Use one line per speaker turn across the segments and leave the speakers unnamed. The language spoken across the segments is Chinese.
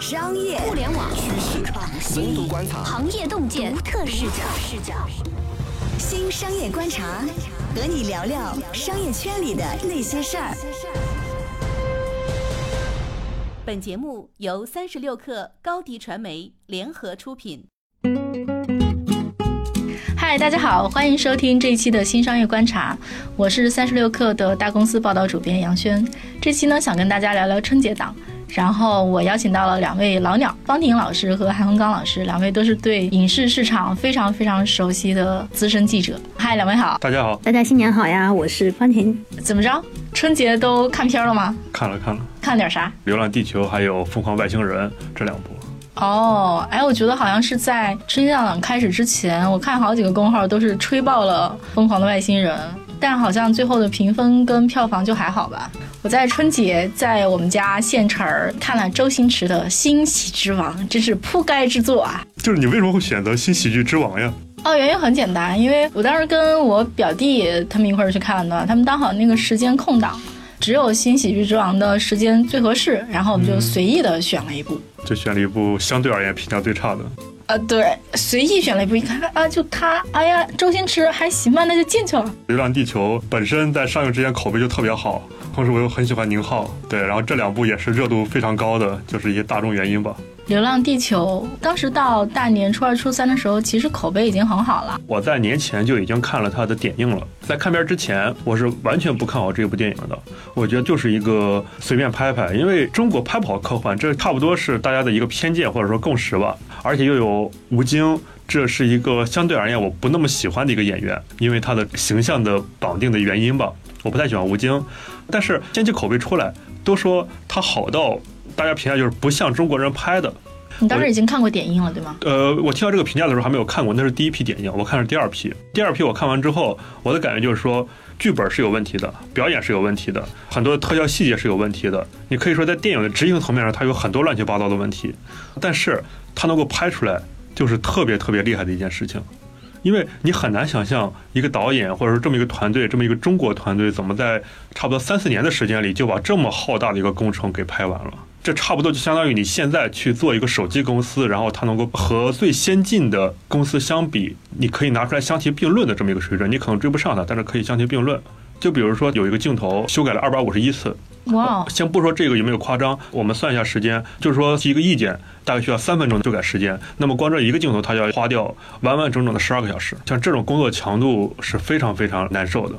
商业、
互联网、
趋势、深度观察、
行业洞见、独特视角。视角。
新商业观察，和你聊聊商业圈里的那些事儿。
本节目由三十六克高低传媒联合出品。
嗨，大家好，欢迎收听这一期的新商业观察，我是三十六克的大公司报道主编杨轩。这期呢，想跟大家聊聊春节档。然后我邀请到了两位老鸟，方婷老师和韩洪刚老师，两位都是对影视市场非常非常熟悉的资深记者。嗨，两位好！
大家好！
大家新年好呀！我是方婷。
怎么着？春节都看片了吗？
看了看了。
看点啥？
《流浪地球》还有《疯狂外星人》这两部。
哦，哎，我觉得好像是在春节档开始之前，我看好几个公号都是吹爆了《疯狂的外星人》。但好像最后的评分跟票房就还好吧。我在春节在我们家县城儿看了周星驰的《新喜剧之王》，真是铺盖之作啊！
就是你为什么会选择《新喜剧之王》呀？
哦，原因很简单，因为我当时跟我表弟他们一块儿去看的，他们刚好那个时间空档，只有《新喜剧之王》的时间最合适，然后我们就随意的选了一部，
就选了一部相对而言评价最差的。
呃，对，随意选了一部，一看啊，就他，哎呀，周星驰还行吧，那就进去了。
《流浪地球》本身在上映之前口碑就特别好，同时我又很喜欢宁浩，对，然后这两部也是热度非常高的，就是一些大众原因吧。
《流浪地球》当时到大年初二、初三的时候，其实口碑已经很好了。
我在年前就已经看了它的点映了，在看片之前，我是完全不看好这部电影的。我觉得就是一个随便拍拍，因为中国拍不好科幻，这差不多是大家的一个偏见或者说共识吧。而且又有吴京，这是一个相对而言我不那么喜欢的一个演员，因为他的形象的绑定的原因吧，我不太喜欢吴京。但是先期口碑出来，都说他好到。大家评价就是不像中国人拍的。
你当时已经看过点映了，对吗？
呃，我听到这个评价的时候还没有看过，那是第一批点映，我看是第二批。第二批我看完之后，我的感觉就是说，剧本是有问题的，表演是有问题的，很多特效细节是有问题的。你可以说在电影的执行层面上，它有很多乱七八糟的问题，但是它能够拍出来，就是特别特别厉害的一件事情。因为你很难想象一个导演或者说这么一个团队，这么一个中国团队，怎么在差不多三四年的时间里就把这么浩大的一个工程给拍完了。这差不多就相当于你现在去做一个手机公司，然后它能够和最先进的公司相比，你可以拿出来相提并论的这么一个水准，你可能追不上它，但是可以相提并论。就比如说有一个镜头修改了二百五十一次，
哇！
先不说这个有没有夸张，我们算一下时间，就是说提一个意见大概需要三分钟的修改时间，那么光这一个镜头它就要花掉完完整整的十二个小时，像这种工作强度是非常非常难受的。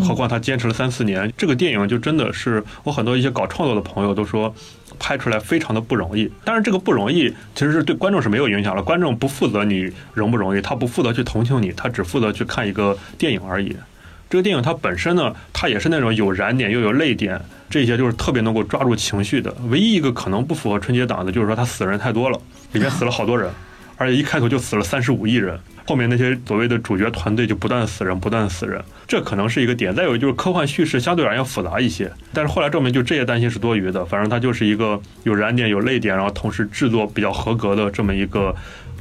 何况他坚持了三四年，这个电影就真的是我很多一些搞创作的朋友都说，拍出来非常的不容易。但是这个不容易其实是对观众是没有影响的，观众不负责你容不容易，他不负责去同情你，他只负责去看一个电影而已。这个电影它本身呢，它也是那种有燃点又有泪点，这些就是特别能够抓住情绪的。唯一一个可能不符合春节档的，就是说它死人太多了，里面死了好多人，而且一开头就死了三十五亿人。后面那些所谓的主角团队就不断死人，不断死人，这可能是一个点。再有就是科幻叙事相对而言复杂一些，但是后来证明就这些担心是多余的。反正它就是一个有燃点、有泪点，然后同时制作比较合格的这么一个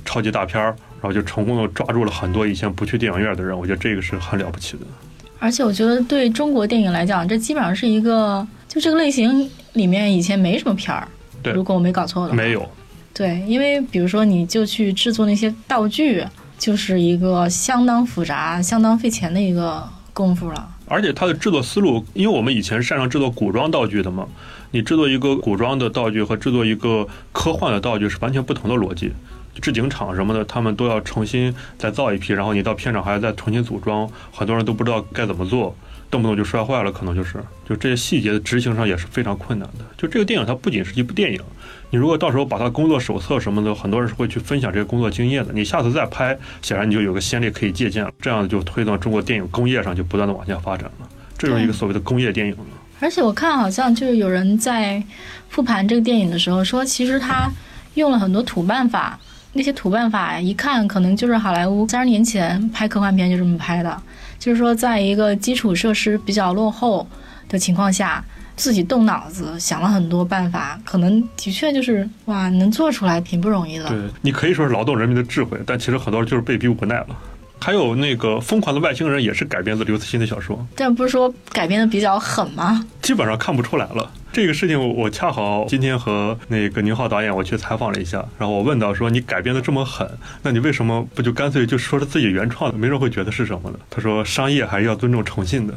超级大片儿，然后就成功的抓住了很多以前不去电影院的人。我觉得这个是很了不起的。
而且我觉得对中国电影来讲，这基本上是一个就这个类型里面以前没什么片儿。
对，
如果我没搞错的话，
没有。
对，因为比如说你就去制作那些道具。就是一个相当复杂、相当费钱的一个功夫了。
而且它的制作思路，因为我们以前擅长制作古装道具的嘛，你制作一个古装的道具和制作一个科幻的道具是完全不同的逻辑。制景厂什么的，他们都要重新再造一批，然后你到片场还要再重新组装，很多人都不知道该怎么做。动不动就摔坏了，可能就是，就这些细节的执行上也是非常困难的。就这个电影，它不仅是一部电影，你如果到时候把它工作手册什么的，很多人是会去分享这些工作经验的。你下次再拍，显然你就有个先例可以借鉴了，这样就推动中国电影工业上就不断的往下发展了。这就是一个所谓的工业电影了。
而且我看好像就是有人在复盘这个电影的时候说，其实他用了很多土办法，那些土办法一看可能就是好莱坞三十年前拍科幻片就这么拍的。就是说，在一个基础设施比较落后的情况下，自己动脑子想了很多办法，可能的确就是哇，能做出来挺不容易的。
对你可以说是劳动人民的智慧，但其实很多人就是被逼无奈了。还有那个《疯狂的外星人》也是改编自刘慈欣的小说，
但不是说改编的比较狠吗？
基本上看不出来了。这个事情我我恰好今天和那个宁浩导演我去采访了一下，然后我问到说你改编的这么狠，那你为什么不就干脆就说是自己原创的，没人会觉得是什么呢？他说商业还是要尊重诚信的。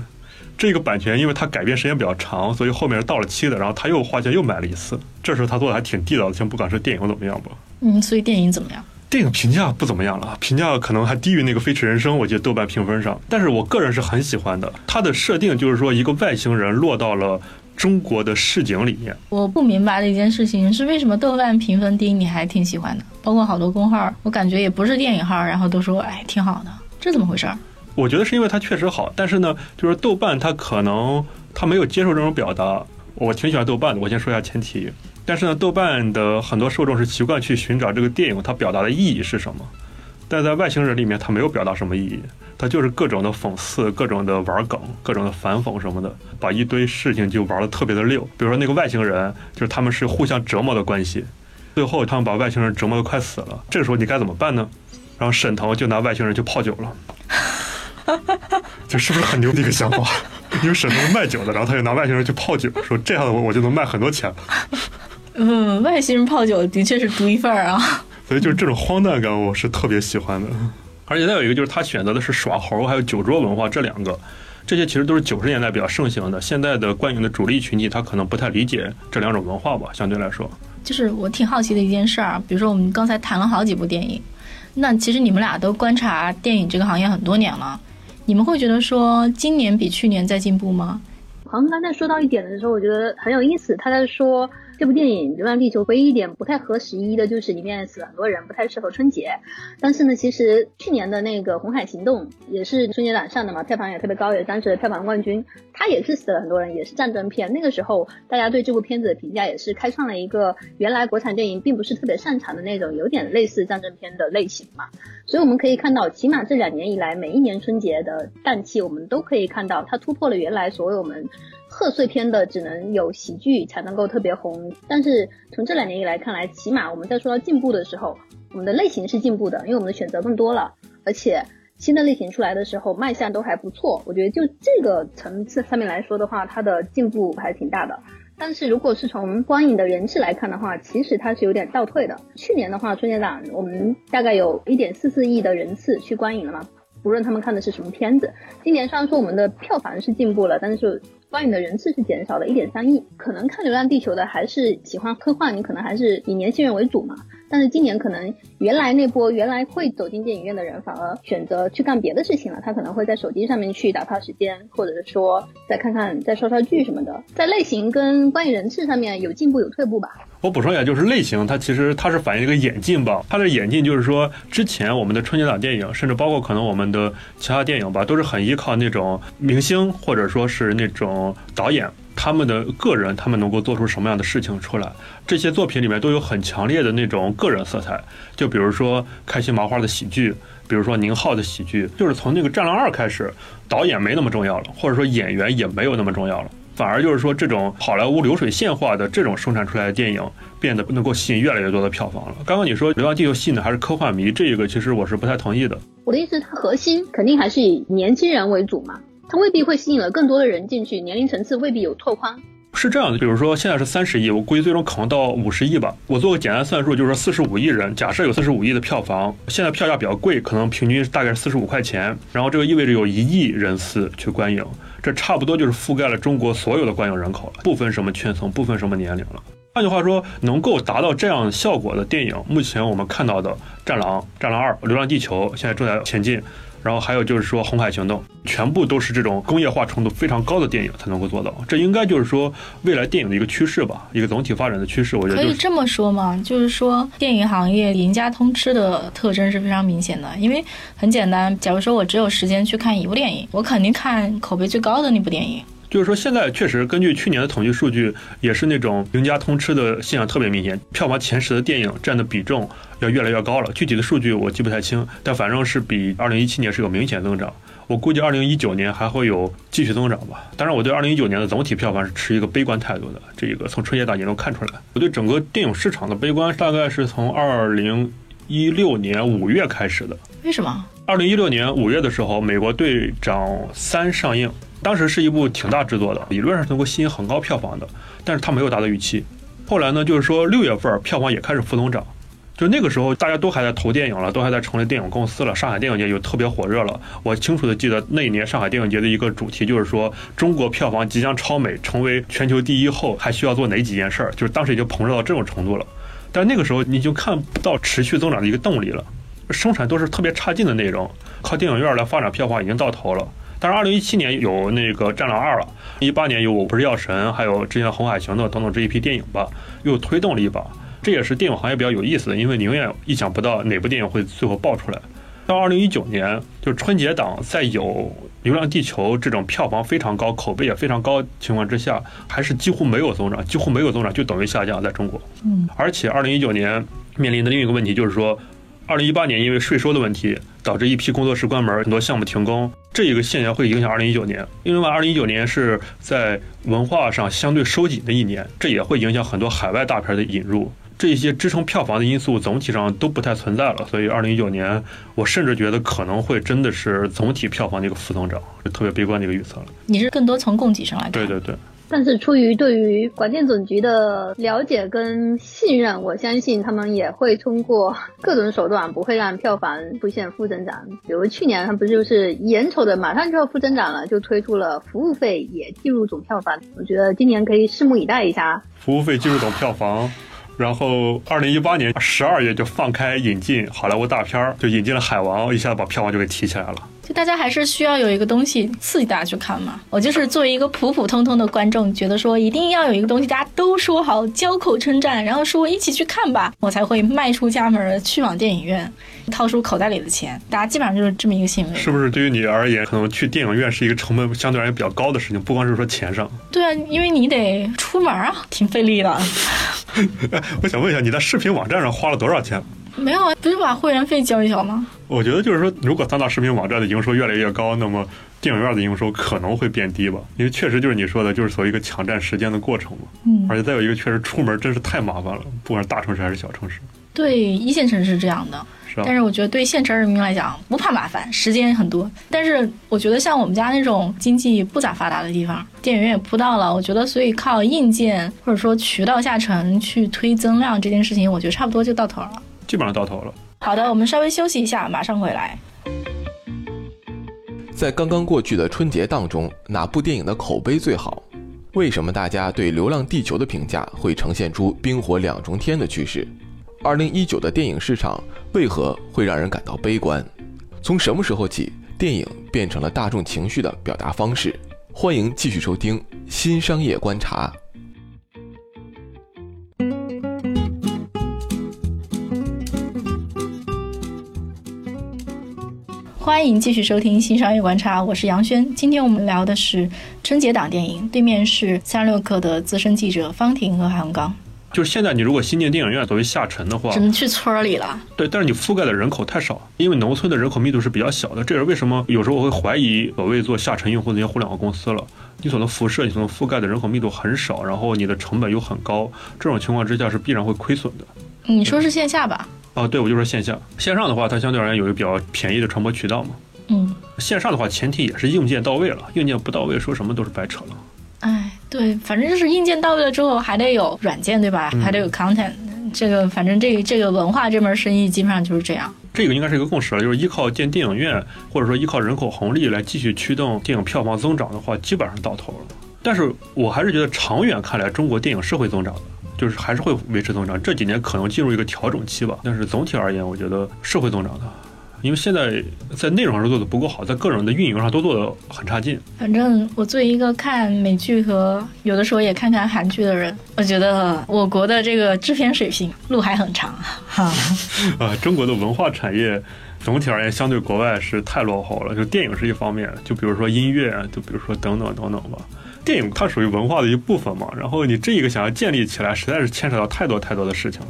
这个版权因为它改编时间比较长，所以后面是到了期的，然后他又花钱又买了一次。这时候他做的还挺地道的，先不管是电影怎么样吧。
嗯，所以电影怎么样？
电影评价不怎么样了，评价可能还低于那个《飞驰人生》，我记得豆瓣评分上。但是我个人是很喜欢的，它的设定就是说一个外星人落到了。中国的市井里面，
我不明白的一件事情是，为什么豆瓣评分低你还挺喜欢的？包括好多公号，我感觉也不是电影号，然后都说哎挺好的，这怎么回事？
我觉得是因为它确实好，但是呢，就是豆瓣它可能它没有接受这种表达。我挺喜欢豆瓣的，我先说一下前提。但是呢，豆瓣的很多受众是习惯去寻找这个电影它表达的意义是什么，但在外星人里面，它没有表达什么意义。他就是各种的讽刺，各种的玩梗，各种的反讽什么的，把一堆事情就玩的特别的溜。比如说那个外星人，就是他们是互相折磨的关系，最后他们把外星人折磨的快死了。这个时候你该怎么办呢？然后沈腾就拿外星人去泡酒了，这是不是很牛的一个想法？因为沈腾是卖酒的，然后他就拿外星人去泡酒，说这样的我我就能卖很多钱。
嗯，外星人泡酒的确是独一份儿啊。
所以就是这种荒诞感，我是特别喜欢的。而且再有一个就是他选择的是耍猴，还有酒桌文化这两个，这些其实都是九十年代比较盛行的。现在的观影的主力群体他可能不太理解这两种文化吧，相对来说。
就是我挺好奇的一件事儿，比如说我们刚才谈了好几部电影，那其实你们俩都观察电影这个行业很多年了，你们会觉得说今年比去年在进步吗？
好像刚才说到一点的时候，我觉得很有意思，他在说。这部电影《流浪地球》唯一一点不太合时宜的就是里面死了很多人，不太适合春节。但是呢，其实去年的那个《红海行动》也是春节档上的嘛，票房也特别高，也当时的票房冠军。它也是死了很多人，也是战争片。那个时候大家对这部片子的评价也是开创了一个原来国产电影并不是特别擅长的那种有点类似战争片的类型嘛。所以我们可以看到，起码这两年以来，每一年春节的档期，我们都可以看到它突破了原来所有我们。贺岁片的只能有喜剧才能够特别红，但是从这两年以来看来，起码我们在说到进步的时候，我们的类型是进步的，因为我们的选择更多了，而且新的类型出来的时候卖相都还不错。我觉得就这个层次上面来说的话，它的进步还是挺大的。但是如果是从观影的人次来看的话，其实它是有点倒退的。去年的话，春节档我们大概有一点四四亿的人次去观影了嘛，不论他们看的是什么片子。今年虽然说我们的票房是进步了，但是。观影的人次是减少了一点三亿，可能看《流浪地球》的还是喜欢科幻，你可能还是以年轻人为主嘛。但是今年可能原来那波原来会走进电影院的人，反而选择去干别的事情了。他可能会在手机上面去打发时间，或者是说再看看、再刷刷剧什么的。在类型跟观影人次上面有进步有退步吧。
我补充一下，就是类型它其实它是反映一个演进吧。它的演进就是说，之前我们的春节档电影，甚至包括可能我们的其他电影吧，都是很依靠那种明星或者说是那种导演。他们的个人，他们能够做出什么样的事情出来？这些作品里面都有很强烈的那种个人色彩。就比如说开心麻花的喜剧，比如说宁浩的喜剧，就是从那个《战狼二》开始，导演没那么重要了，或者说演员也没有那么重要了，反而就是说这种好莱坞流水线化的这种生产出来的电影，变得能够吸引越来越多的票房了。刚刚你说《流浪地球》吸引的还是科幻迷，这个其实我是不太同意的。
我的意思，它核心肯定还是以年轻人为主嘛。它未必会吸引了更多的人进去，年龄层次未必有拓宽。
是这样的，比如说现在是三十亿，我估计最终可能到五十亿吧。我做个简单算术，就是说四十五亿人，假设有四十五亿的票房，现在票价比较贵，可能平均大概是四十五块钱。然后这个意味着有一亿人次去观影，这差不多就是覆盖了中国所有的观影人口了，不分什么圈层，不分什么年龄了。换句话说，能够达到这样效果的电影，目前我们看到的《战狼》《战狼二》《流浪地球》现在正在前进。然后还有就是说，《红海行动》全部都是这种工业化程度非常高的电影才能够做到。这应该就是说未来电影的一个趋势吧，一个总体发展的趋势。我觉得
可以这么说嘛，就是说电影行业赢家通吃的特征是非常明显的。因为很简单，假如说我只有时间去看一部电影，我肯定看口碑最高的那部电影。
就是说，现在确实根据去年的统计数据，也是那种赢家通吃的现象特别明显，票房前十的电影占的比重要越来越高了。具体的数据我记不太清，但反正是比二零一七年是有明显增长。我估计二零一九年还会有继续增长吧。当然，我对二零一九年的总体票房是持一个悲观态度的。这一个从春节档也能看出来，我对整个电影市场的悲观大概是从二零一六年五月开始的。
为什么？
二零一六年五月的时候，美国队长三上映，当时是一部挺大制作的，理论上能够吸引很高票房的，但是它没有达到预期。后来呢，就是说六月份票房也开始负增长。就那个时候，大家都还在投电影了，都还在成立电影公司了。上海电影节就特别火热了。我清楚的记得那一年上海电影节的一个主题就是说，中国票房即将超美，成为全球第一后，还需要做哪几件事儿？就是当时已经膨胀到这种程度了。但那个时候你就看不到持续增长的一个动力了，生产都是特别差劲的内容，靠电影院来发展票房已经到头了。但是二零一七年有那个《战狼二》了，一八年有《我不是药神》，还有之前《红海行动》等等这一批电影吧，又推动了一把。这也是电影行业比较有意思的，因为你永远意想不到哪部电影会最后爆出来。到二零一九年，就是春节档，在有《流浪地球》这种票房非常高、口碑也非常高情况之下，还是几乎没有增长，几乎没有增长，就等于下降在中国。
嗯，
而且二零一九年面临的另一个问题就是说，二零一八年因为税收的问题，导致一批工作室关门，很多项目停工，这一个现象会影响二零一九年。因为二零一九年是在文化上相对收紧的一年，这也会影响很多海外大片的引入。这些支撑票房的因素总体上都不太存在了，所以二零一九年我甚至觉得可能会真的是总体票房的一个负增长，是特别悲观的一个预测了。
你是更多从供给上来看？
对对对。
但是出于对于广电总局的了解跟信任，我相信他们也会通过各种手段，不会让票房出现负增长。比如去年他不就是眼瞅着马上就要负增长了，就推出了服务费也计入总票房。我觉得今年可以拭目以待一下，
服务费计入总票房。然后，二零一八年十二月就放开引进好莱坞大片儿，就引进了《海王》，一下把票房就给提起来了。
就大家还是需要有一个东西刺激大家去看嘛。我就是作为一个普普通通的观众，觉得说一定要有一个东西，大家都说好，交口称赞，然后说一起去看吧，我才会迈出家门去往电影院，掏出口袋里的钱。大家基本上就是这么一个行为。
是不是对于你而言，可能去电影院是一个成本相对而言比较高的事情？不光是说钱上。
对啊，因为你得出门啊，挺费力的。
我想问一下，你在视频网站上花了多少钱？
没有啊，不是把会员费交一交吗？
我觉得就是说，如果三大视频网站的营收越来越高，那么电影院的营收可能会变低吧？因为确实就是你说的，就是所谓一个抢占时间的过程嘛。
嗯。
而且再有一个，确实出门真是太麻烦了，不管是大城市还是小城市。
对，一线城市这样的。
是啊。
但是我觉得对县城人民来讲不怕麻烦，时间很多。但是我觉得像我们家那种经济不咋发达的地方，电影院也铺到了，我觉得所以靠硬件或者说渠道下沉去推增量这件事情，我觉得差不多就到头了。
基本上到头了。
好的，我们稍微休息一下，马上回来。
在刚刚过去的春节档中，哪部电影的口碑最好？为什么大家对《流浪地球》的评价会呈现出冰火两重天的趋势？二零一九的电影市场为何会让人感到悲观？从什么时候起，电影变成了大众情绪的表达方式？欢迎继续收听《新商业观察》。
欢迎继续收听《新商业观察》，我是杨轩。今天我们聊的是春节档电影，对面是三十六氪的资深记者方婷和韩刚。
就是现在，你如果新建电影院作为下沉的话，
只能去村里了。
对，但是你覆盖的人口太少，因为农村的人口密度是比较小的。这也是为什么有时候我会怀疑所谓做下沉用户那些互联网公司了。你所能辐射、你所能覆盖的人口密度很少，然后你的成本又很高，这种情况之下是必然会亏损的。
你说是线下吧？
哦，对，我就说线下。线上的话，它相对而言有一个比较便宜的传播渠道嘛。
嗯。
线上的话，前提也是硬件到位了，硬件不到位，说什么都是白扯了。
哎，对，反正就是硬件到位了之后，还得有软件，对吧？还得有 content。这个反正这这个文化这门生意基本上就是这样。
这个应该是一个共识了，就是依靠建电影院，或者说依靠人口红利来继续驱动电影票房增长的话，基本上到头了。但是我还是觉得长远看来，中国电影是会增长的。就是还是会维持增长，这几年可能进入一个调整期吧。但是总体而言，我觉得是会增长的，因为现在在内容上做的不够好，在各种的运营上都做的很差劲。
反正我作为一个看美剧和有的时候也看看韩剧的人，我觉得我国的这个制片水平路还很长。哈，
啊，中国的文化产业总体而言相对国外是太落后了，就电影是一方面，就比如说音乐，就比如说等等等等吧。电影它属于文化的一部分嘛，然后你这一个想要建立起来，实在是牵扯到太多太多的事情了。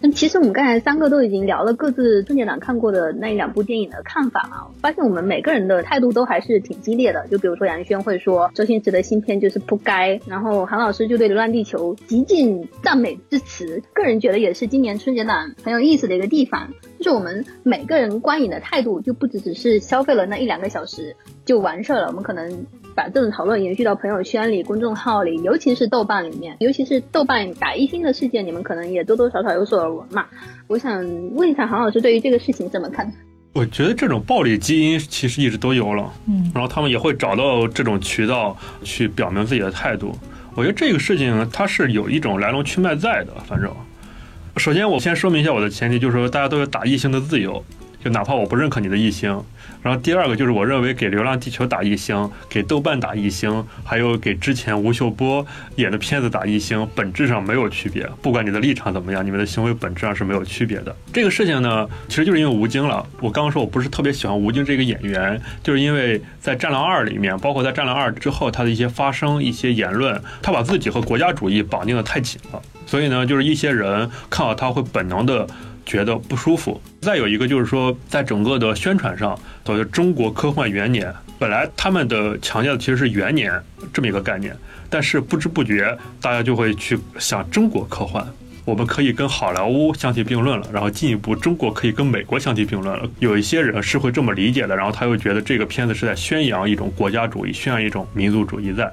那其实我们刚才三个都已经聊了各自春节档看过的那两部电影的看法了，发现我们每个人的态度都还是挺激烈的。就比如说杨轩会说周星驰的新片就是不该，然后韩老师就对《流浪地球》极尽赞美之词。个人觉得也是今年春节档很有意思的一个地方，就是我们每个人观影的态度就不只只是消费了那一两个小时就完事儿了，我们可能。把这种讨论延续到朋友圈里、公众号里，尤其是豆瓣里面，尤其是豆瓣打一星的事件，你们可能也多多少少有所耳闻嘛。我想问一下韩老师，对于这个事情怎么看？
我觉得这种暴力基因其实一直都有了，嗯，然后他们也会找到这种渠道去表明自己的态度。我觉得这个事情它是有一种来龙去脉在的。反正，首先我先说明一下我的前提，就是说大家都有打异性的自由，就哪怕我不认可你的一星。然后第二个就是我认为给《流浪地球》打一星，给豆瓣打一星，还有给之前吴秀波演的片子打一星，本质上没有区别。不管你的立场怎么样，你们的行为本质上是没有区别的。这个事情呢，其实就是因为吴京了。我刚刚说我不是特别喜欢吴京这个演员，就是因为在《战狼二》里面，包括在《战狼二》之后，他的一些发声、一些言论，他把自己和国家主义绑定的太紧了。所以呢，就是一些人看到他会本能的。觉得不舒服。再有一个就是说，在整个的宣传上，所谓中国科幻元年，本来他们的强调的其实是元年这么一个概念，但是不知不觉大家就会去想中国科幻，我们可以跟好莱坞相提并论了，然后进一步中国可以跟美国相提并论了。有一些人是会这么理解的，然后他又觉得这个片子是在宣扬一种国家主义，宣扬一种民族主义在。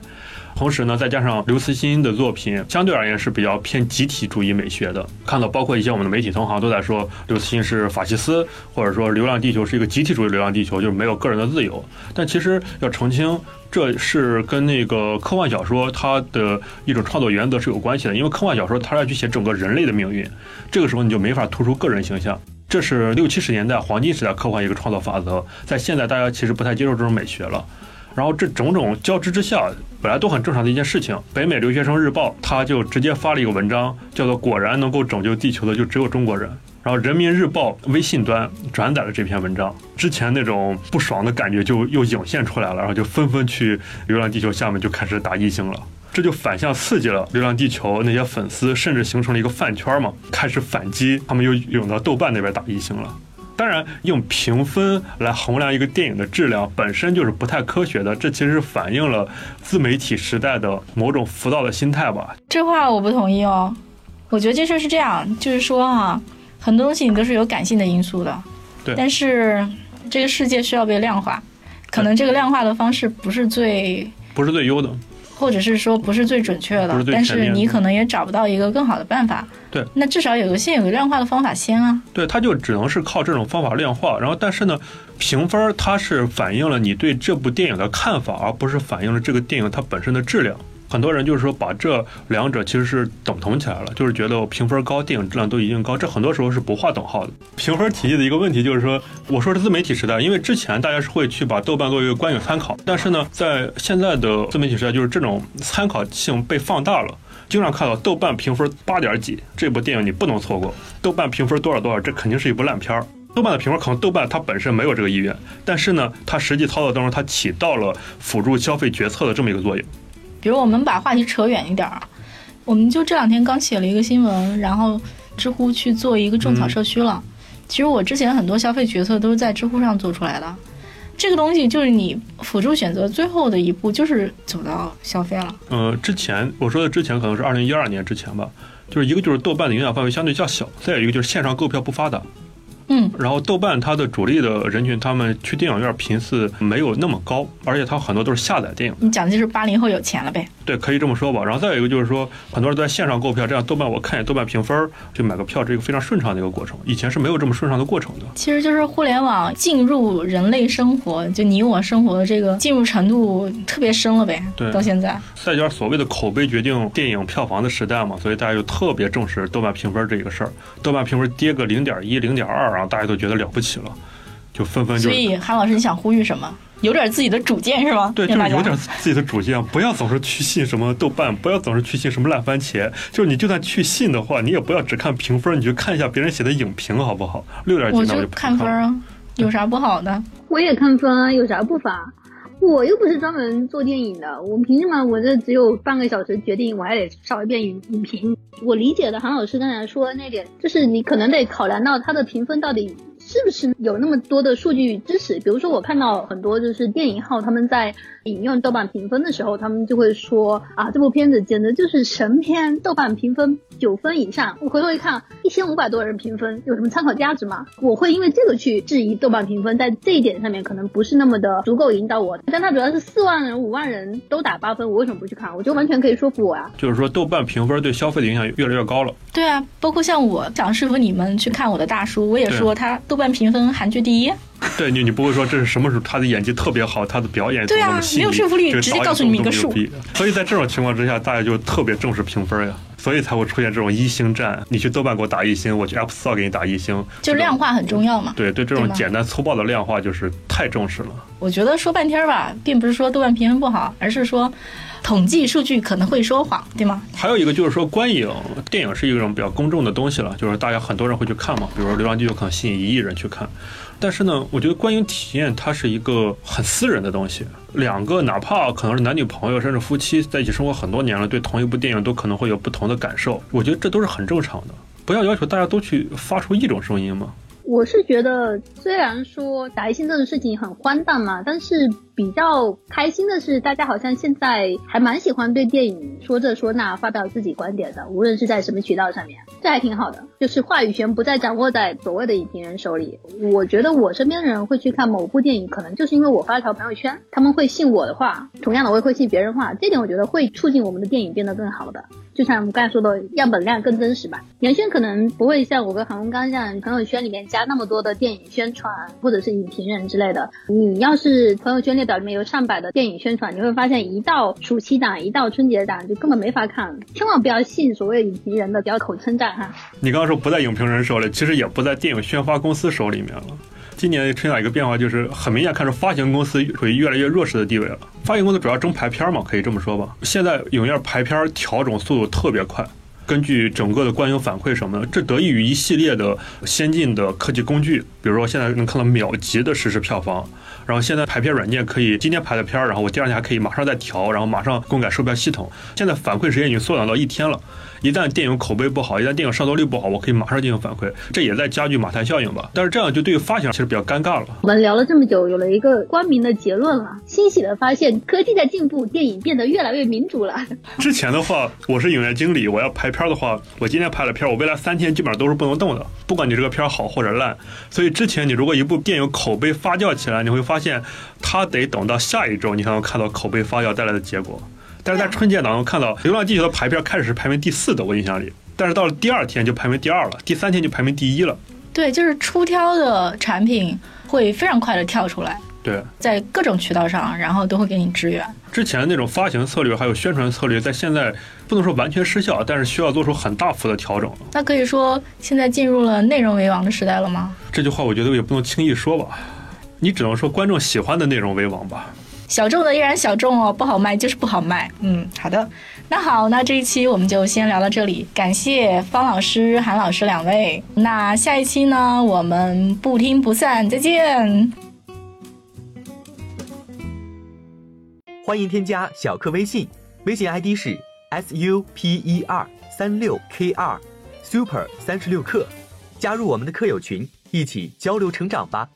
同时呢，再加上刘慈欣的作品，相对而言是比较偏集体主义美学的。看到包括一些我们的媒体同行都在说刘慈欣是法西斯，或者说《流浪地球》是一个集体主义《流浪地球》，就是没有个人的自由。但其实要澄清，这是跟那个科幻小说它的一种创作原则是有关系的。因为科幻小说它要去写整个人类的命运，这个时候你就没法突出个人形象。这是六七十年代黄金时代科幻一个创作法则，在现在大家其实不太接受这种美学了。然后这种种交织之下，本来都很正常的一件事情。北美留学生日报他就直接发了一个文章，叫做“果然能够拯救地球的就只有中国人”。然后人民日报微信端转载了这篇文章，之前那种不爽的感觉就又涌现出来了，然后就纷纷去《流浪地球》下面就开始打一星了，这就反向刺激了《流浪地球》那些粉丝，甚至形成了一个饭圈嘛，开始反击，他们又涌到豆瓣那边打一星了。当然，用评分来衡量一个电影的质量本身就是不太科学的。这其实反映了自媒体时代的某种浮躁的心态吧。
这话我不同意哦。我觉得这事是这样，就是说哈，很多东西你都是有感性的因素的。
对。
但是这个世界需要被量化，可能这个量化的方式不是最
不是最优的。
或者是说不是最准确的，但是你可能也找不到一个更好的办法。
对，
那至少有个先有个量化的方法先啊。
对，它就只能是靠这种方法量化。然后，但是呢，评分它是反映了你对这部电影的看法，而不是反映了这个电影它本身的质量。很多人就是说把这两者其实是等同起来了，就是觉得我评分高，电影质量都一定高，这很多时候是不划等号的。评分体系的一个问题就是说，我说是自媒体时代，因为之前大家是会去把豆瓣作为一个观影参考，但是呢，在现在的自媒体时代，就是这种参考性被放大了，经常看到豆瓣评分八点几，这部电影你不能错过；豆瓣评分多少多少，这肯定是一部烂片儿。豆瓣的评分可能豆瓣它本身没有这个意愿，但是呢，它实际操作当中它起到了辅助消费决策的这么一个作用。
比如我们把话题扯远一点儿，我们就这两天刚写了一个新闻，然后知乎去做一个种草社区了。其实我之前很多消费决策都是在知乎上做出来的。这个东西就是你辅助选择最后的一步，就是走到消费了。
呃，之前我说的之前可能是二零一二年之前吧，就是一个就是豆瓣的影响范围相对较小，再有一个就是线上购票不发达。
嗯，
然后豆瓣它的主力的人群，他们去电影院频次没有那么高，而且它很多都是下载电影。
你讲的就是八零后有钱了呗？
对，可以这么说吧。然后再有一个就是说，很多人在线上购票，这样豆瓣我看一眼豆瓣评分，就买个票，这个非常顺畅的一个过程。以前是没有这么顺畅的过程的。
其实就是互联网进入人类生活，就你我生活的这个进入程度特别深了呗。
对，
到现在。
再加上所谓的口碑决定电影票房的时代嘛，所以大家就特别重视豆瓣评分这个事儿。豆瓣评分跌个零点一、零点二，然后大家都觉得了不起了，就纷纷就。
所以韩老师，你想呼吁什么？有点自己的主见是吗？
对，就是有点自己的主见，不要总是去信什么豆瓣，不要总是去信什么烂番茄。就是你就算去信的话，你也不要只看评分，你去看一下别人写的影评，好不好？六点几
我就看分啊，有啥不好的？
我也看分啊，有啥不法？我又不是专门做电影的，我凭什么我这只有半个小时决定，我还得扫一遍影影评？我理解的韩老师刚才说的那点，就是你可能得考量到它的评分到底。是不是有那么多的数据支持？比如说，我看到很多就是电影号他们在引用豆瓣评分的时候，他们就会说啊，这部片子简直就是神片，豆瓣评分九分以上。我回头一看，一千五百多人评分，有什么参考价值吗？我会因为这个去质疑豆瓣评分，在这一点上面可能不是那么的足够引导我。但它主要是四万人、五万人都打八分，我为什么不去看？我觉得完全可以说服我呀。
就是说，豆瓣评分对消费的影响越来越高了。
对啊，包括像我想说服你们去看我的大叔，我也说他豆瓣评分韩剧第一。
对你，你不会说这是什么时候他的演技特别好，他的表演
对啊，没有说服力，直接告诉你们一个数。
所以在这种情况之下，大家就特别重视评分呀，所以才会出现这种一星战。你去豆瓣给我打一星，我去 App Store 给你打一星，
就量化很重要嘛。
对对，这种简单粗暴的量化就是太重视了。
我觉得说半天吧，并不是说豆瓣评分不好，而是说。统计数据可能会说谎，对吗？
还有一个就是说，观影电影是一种比较公众的东西了，就是大家很多人会去看嘛。比如说《流浪地球》可能吸引一亿人去看，但是呢，我觉得观影体验它是一个很私人的东西。两个哪怕可能是男女朋友，甚至夫妻在一起生活很多年了，对同一部电影都可能会有不同的感受。我觉得这都是很正常的，不要要求大家都去发出一种声音嘛。
我是觉得，虽然说打一星这种事情很荒诞嘛，但是比较开心的是，大家好像现在还蛮喜欢对电影说这说那，发表自己观点的，无论是在什么渠道上面，这还挺好的。就是话语权不再掌握在所谓的影评人手里。我觉得我身边的人会去看某部电影，可能就是因为我发了条朋友圈，他们会信我的话，同样的我也会信别人话，这点我觉得会促进我们的电影变得更好的。就像我们刚才说的，样本量更真实吧。杨轩可能不会像我跟韩文刚这样朋友圈里面加那么多的电影宣传或者是影评人之类的。你要是朋友圈里列表里面有上百的电影宣传，你会发现一到暑期档、一到春节档就根本没法看。千万不要信所谓影评人的表口称赞哈。
你刚刚说不在影评人手里，其实也不在电影宣发公司手里面了。今年春节一个变化就是很明显，看出发行公司处于越来越弱势的地位了。发行公司主要争排片嘛，可以这么说吧。现在影院排片调整速度特别快，根据整个的观影反馈什么的，这得益于一系列的先进的科技工具，比如说现在能看到秒级的实时票房。然后现在排片软件可以今天排的片儿，然后我第二天还可以马上再调，然后马上更改售票系统。现在反馈时间已经缩短到一天了。一旦电影口碑不好，一旦电影上座率不好，我可以马上进行反馈，这也在加剧马太效应吧。但是这样就对于发行其实比较尴尬了。
我们聊了这么久，有了一个光明的结论了，欣喜的发现科技在进步，电影变得越来越民主了。
之前的话，我是影院经理，我要排片的话，我今天拍了片，我未来三天基本上都是不能动的，不管你这个片好或者烂。所以之前你如果一部电影口碑发酵起来，你会发现它得等到下一周你才能看到口碑发酵带来的结果。但是在春节档中看到《流浪地球》的排片开始是排名第四的，我印象里，但是到了第二天就排名第二了，第三天就排名第一了。
对，就是出挑的产品会非常快的跳出来。
对，
在各种渠道上，然后都会给你支援。
之前那种发行策略还有宣传策略，在现在不能说完全失效，但是需要做出很大幅的调整。
那可以说现在进入了内容为王的时代了吗？
这句话我觉得也不能轻易说吧，你只能说观众喜欢的内容为王吧。
小众的依然小众哦，不好卖就是不好卖。嗯，好的，那好，那这一期我们就先聊到这里，感谢方老师、韩老师两位。那下一期呢，我们不听不散，再见。
欢迎添加小课微信，微信 ID 是 s u p e r 三六 k 二 super 三十六课，加入我们的课友群，一起交流成长吧。